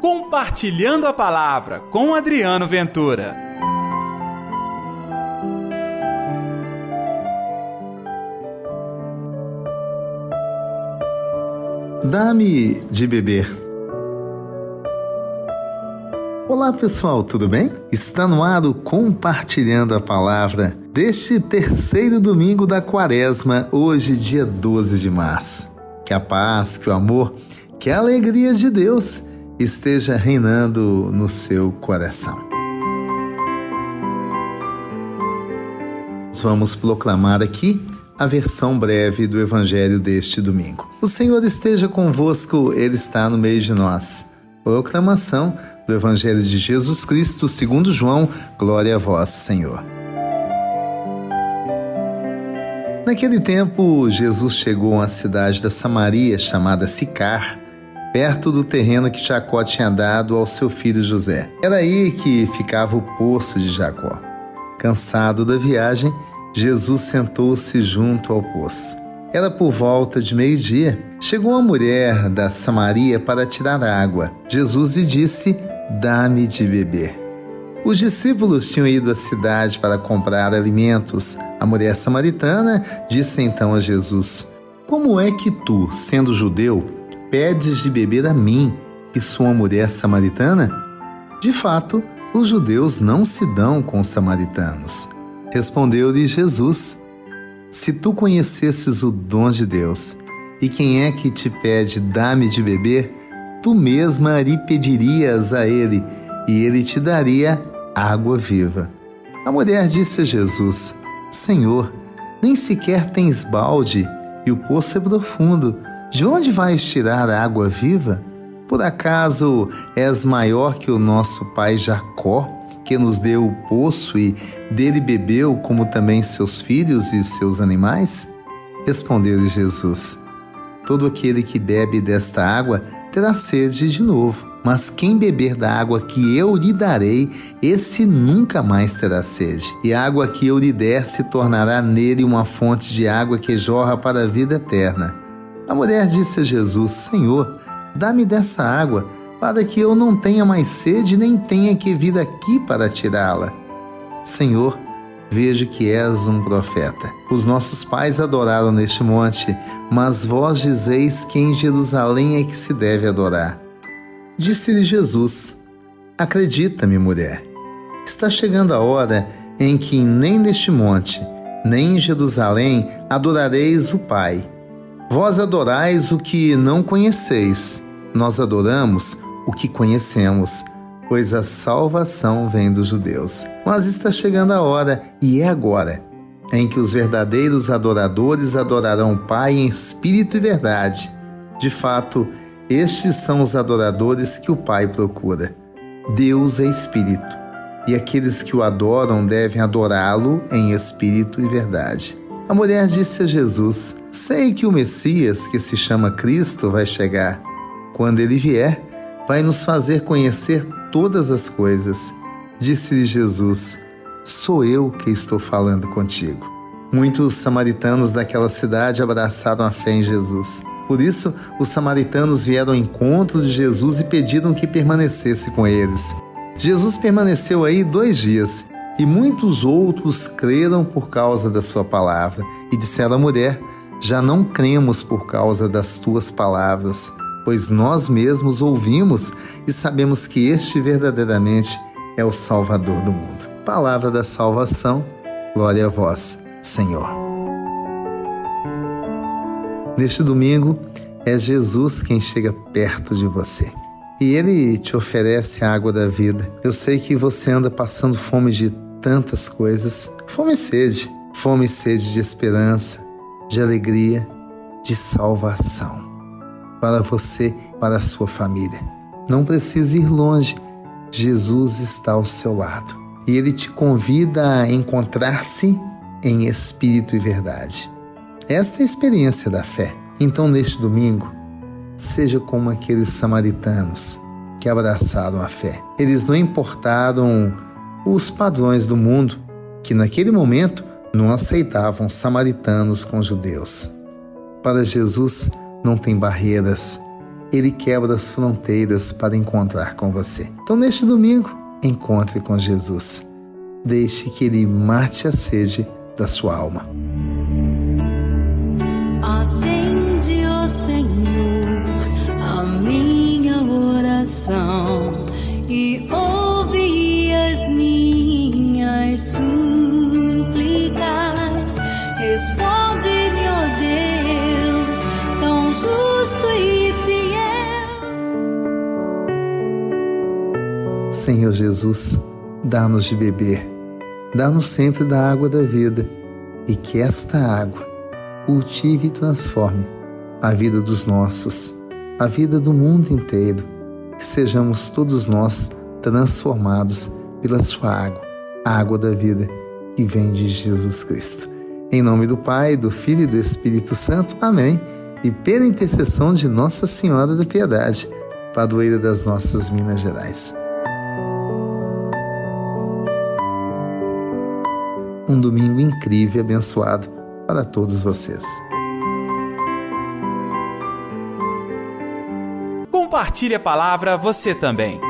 Compartilhando a Palavra com Adriano Ventura. Dá-me de beber. Olá pessoal, tudo bem? Está no ar o Compartilhando a Palavra deste terceiro domingo da quaresma, hoje, dia 12 de março. Que a paz, que o amor, que a alegria de Deus esteja reinando no seu coração. Vamos proclamar aqui a versão breve do Evangelho deste domingo. O Senhor esteja convosco, Ele está no meio de nós. Proclamação do Evangelho de Jesus Cristo, segundo João. Glória a vós, Senhor. Naquele tempo, Jesus chegou a uma cidade da Samaria chamada Sicar, perto do terreno que Jacó tinha dado ao seu filho José. Era aí que ficava o poço de Jacó. Cansado da viagem, Jesus sentou-se junto ao poço. Era por volta de meio-dia. Chegou uma mulher da Samaria para tirar água. Jesus lhe disse: Dá-me de beber. Os discípulos tinham ido à cidade para comprar alimentos. A mulher samaritana disse então a Jesus: Como é que tu, sendo judeu, pedes de beber a mim, que sou uma mulher samaritana? De fato, os judeus não se dão com os samaritanos. Respondeu-lhe Jesus: se tu conhecesses o dom de Deus, e quem é que te pede dá-me de beber, tu mesma lhe pedirias a ele, e ele te daria água viva. A mulher disse a Jesus: Senhor, nem sequer tens balde, e o poço é profundo. De onde vais tirar água viva? Por acaso és maior que o nosso pai Jacó? que nos deu o poço e dele bebeu, como também seus filhos e seus animais? Respondeu-lhe Jesus: Todo aquele que bebe desta água terá sede de novo, mas quem beber da água que eu lhe darei, esse nunca mais terá sede. E a água que eu lhe der se tornará nele uma fonte de água que jorra para a vida eterna. A mulher disse a Jesus: Senhor, dá-me dessa água para que eu não tenha mais sede nem tenha que vir aqui para tirá-la. Senhor, vejo que és um profeta. Os nossos pais adoraram neste monte, mas vós dizeis que em Jerusalém é que se deve adorar. Disse-lhe Jesus: Acredita-me, mulher. Está chegando a hora em que nem neste monte, nem em Jerusalém adorareis o Pai. Vós adorais o que não conheceis. Nós adoramos o que conhecemos, pois a salvação vem dos judeus. Mas está chegando a hora, e é agora, em que os verdadeiros adoradores adorarão o Pai em espírito e verdade. De fato, estes são os adoradores que o Pai procura. Deus é espírito, e aqueles que o adoram devem adorá-lo em espírito e verdade. A mulher disse a Jesus: Sei que o Messias, que se chama Cristo, vai chegar. Quando ele vier, vai nos fazer conhecer todas as coisas. Disse-lhe Jesus: Sou eu que estou falando contigo. Muitos samaritanos daquela cidade abraçaram a fé em Jesus. Por isso, os samaritanos vieram ao encontro de Jesus e pediram que permanecesse com eles. Jesus permaneceu aí dois dias e muitos outros creram por causa da sua palavra e disseram à mulher: Já não cremos por causa das tuas palavras, pois nós mesmos ouvimos e sabemos que este verdadeiramente é o Salvador do mundo. Palavra da salvação, glória a vós, Senhor. Neste domingo, é Jesus quem chega perto de você. E ele te oferece a água da vida. Eu sei que você anda passando fome de tantas coisas. Fome e sede. Fome e sede de esperança, de alegria, de salvação para você, para a sua família. Não precisa ir longe, Jesus está ao seu lado e ele te convida a encontrar-se em espírito e verdade. Esta é a experiência da fé. Então, neste domingo, seja como aqueles samaritanos que abraçaram a fé. Eles não importaram os padrões do mundo, que naquele momento não aceitavam samaritanos com judeus. Para Jesus, não tem barreiras. ele quebra as fronteiras para encontrar com você. Então, neste domingo, encontre com Jesus. Deixe que ele mate a sede da sua alma. Súplicas. Responde-me, ó Deus, tão justo e fiel. Senhor Jesus, dá-nos de beber, dá-nos sempre da água da vida e que esta água cultive e transforme a vida dos nossos, a vida do mundo inteiro, que sejamos todos nós transformados pela sua água, água da vida que vem de Jesus Cristo. Em nome do Pai, do Filho e do Espírito Santo. Amém. E pela intercessão de Nossa Senhora da Piedade, padroeira das nossas Minas Gerais. Um domingo incrível e abençoado para todos vocês. Compartilhe a palavra você também.